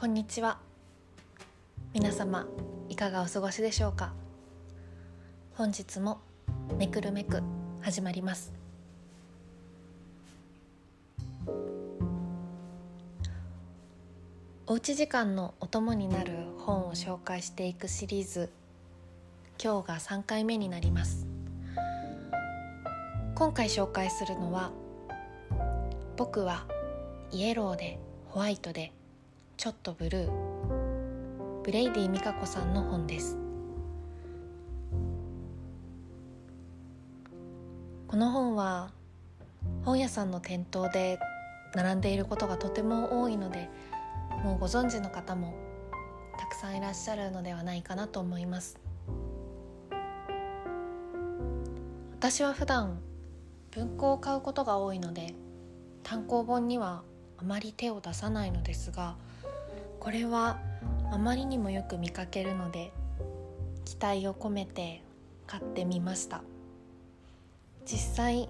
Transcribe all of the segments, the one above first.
こんにちは。皆様いかがお過ごしでしょうか？本日もめくるめく始まります。おうち時間のお供になる本を紹介していくシリーズ今日が3回目になります。今回紹介するのは僕はイエローでホワイトでちょっとブルー。ブレイディ美香子さんの本です。この本は本屋さんの店頭で並んでいることがとても多いのでもうご存知の方もたくさんいらっしゃるのではないかなと思います。私は普段文庫を買うことが多いので単行本にはあまり手を出さないのですがこれはあまりにもよく見かけるので期待を込めて買ってみました。実際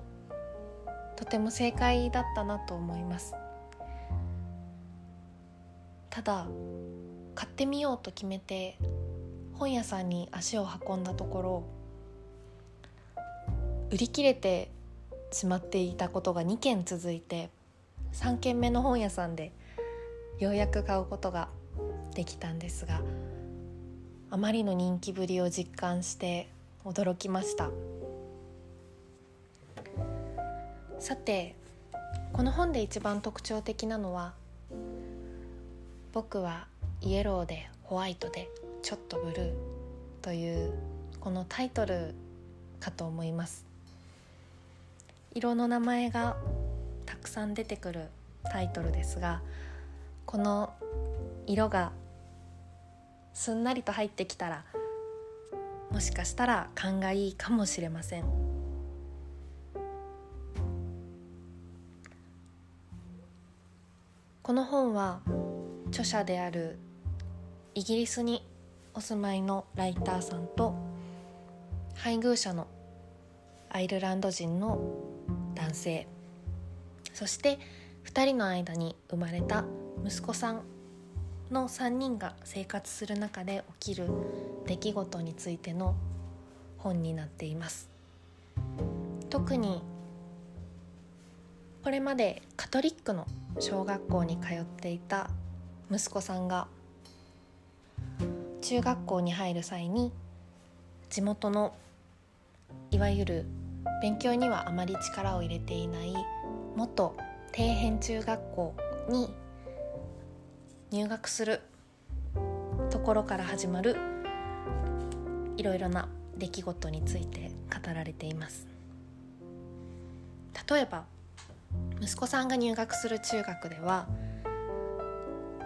とても正解だったなと思います。ただ買ってみようと決めて本屋さんに足を運んだところ売り切れてしまっていたことが2件続いて3軒目の本屋さんでようやく買うことができたんですがあまりの人気ぶりを実感して驚きました。さてこの本で一番特徴的なのは「僕はイエローでホワイトでちょっとブルー」というこのタイトルかと思います。色の名前がたくさん出てくるタイトルですがこの色がすんなりと入ってきたらもしかしたら勘がいいかもしれません。この本は著者であるイギリスにお住まいのライターさんと配偶者のアイルランド人の男性。そして2人の間に生まれた息子さんの3人が生活する中で起きる出来事についての本になっています。特にこれまでカトリックの小学校に通っていた息子さんが中学校に入る際に地元のいわゆる勉強にはあまり力を入れていない元底辺中学校に入学するところから始まるいろいろな出来事について語られています。例えば息子さんが入学する中学では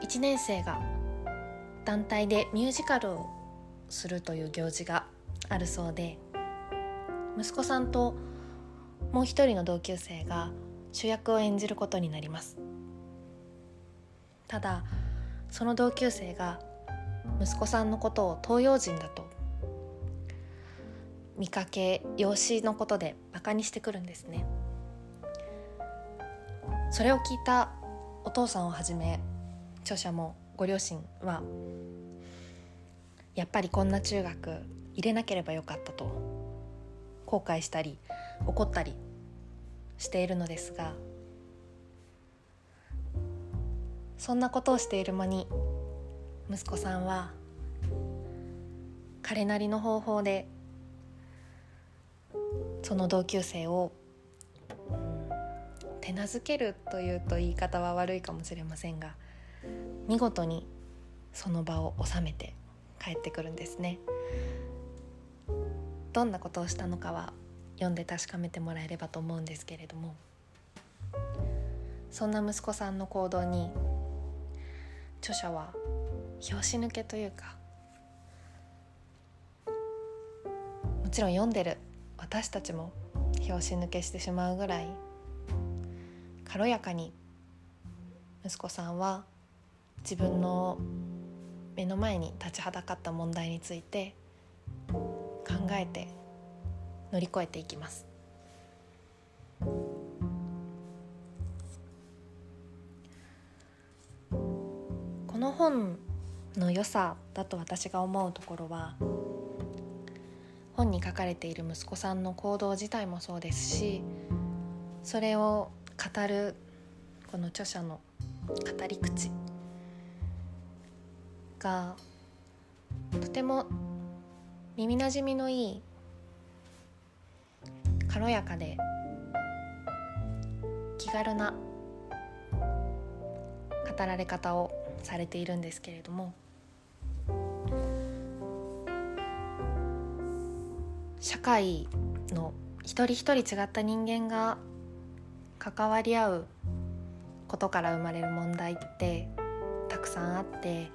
1年生が団体でミュージカルをするという行事があるそうで息子さんともう一人の同級生が主役を演じることになります。ただその同級生が息子さんのことを東洋人だと見かけ養子のことでバカにしてくるんですね。それを聞いたお父さんをはじめ著者もご両親はやっぱりこんな中学入れなければよかったと後悔したり怒ったりしているのですがそんなことをしている間に息子さんは彼なりの方法でその同級生を手なずけるというと言い方は悪いかもしれませんが見事にその場を収めて帰ってくるんですね。どんなことをしたのかは読んで確かめてもらえればと思うんですけれどもそんな息子さんの行動に著者は拍子抜けというかもちろん読んでる私たちも拍子抜けしてしまうぐらい軽やかに息子さんは自分の目の前に立ちはだかった問題について考えて乗り越えていきます。この本の良さだと私が思うところは本に書かれている息子さんの行動自体もそうですしそれを語るこの著者の語り口がとても耳なじみのいい軽やかで気軽な語られ方をされているんですけれども社会の一人一人違った人間が関わり合うことから生まれる問題ってたくさんあって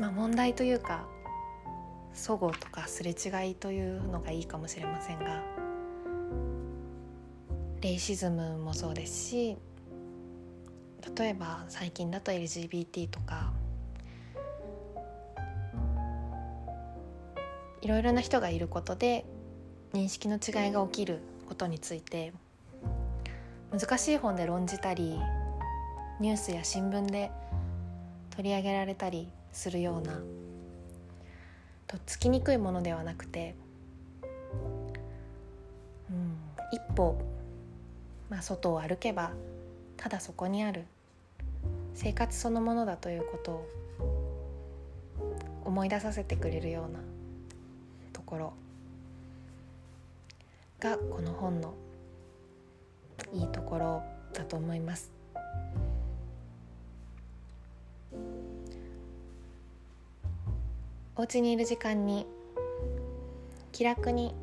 まあ問題というか齟齬とかすれ違いというのがいいかもしれませんがレイシズムもそうですし例えば最近だと LGBT とかいろいろな人がいることで認識の違いが起きることについて難しい本で論じたりニュースや新聞で取り上げられたりするようなとっつきにくいものではなくて、うん、一歩、まあ、外を歩けばただそこにある生活そのものだということを思い出させてくれるようなところがこの本のいいところだと思います。お家にいる時間に気楽に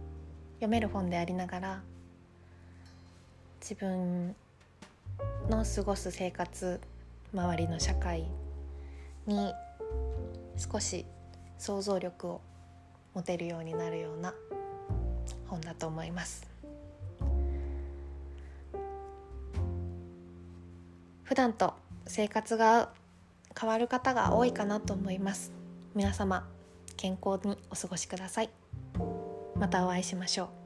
読める本でありながら自分の過ごす生活周りの社会に少し想像力を持てるようになるような本だと思います。普段と生活が変わる方が多いかなと思います。皆様健康にお過ごしください。またお会いしましょう。